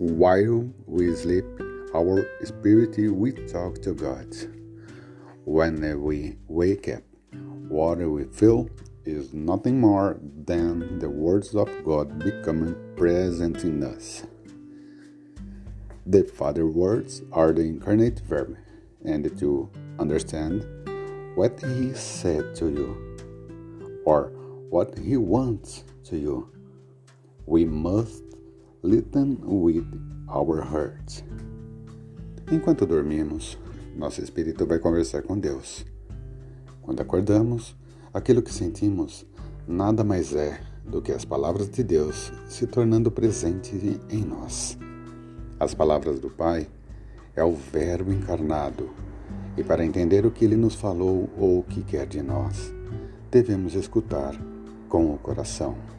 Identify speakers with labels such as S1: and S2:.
S1: While we sleep, our spirit we talk to God. When we wake up, what we feel is nothing more than the words of God becoming present in us. The Father words are the incarnate verb, and to understand what He said to you or what He wants to you, we must listen with our hearts. Enquanto dormimos, nosso espírito vai conversar com Deus. Quando acordamos, aquilo que sentimos nada mais é do que as palavras de Deus se tornando presente em nós. As palavras do Pai é o Verbo encarnado, e para entender o que ele nos falou ou o que quer de nós, devemos escutar com o coração.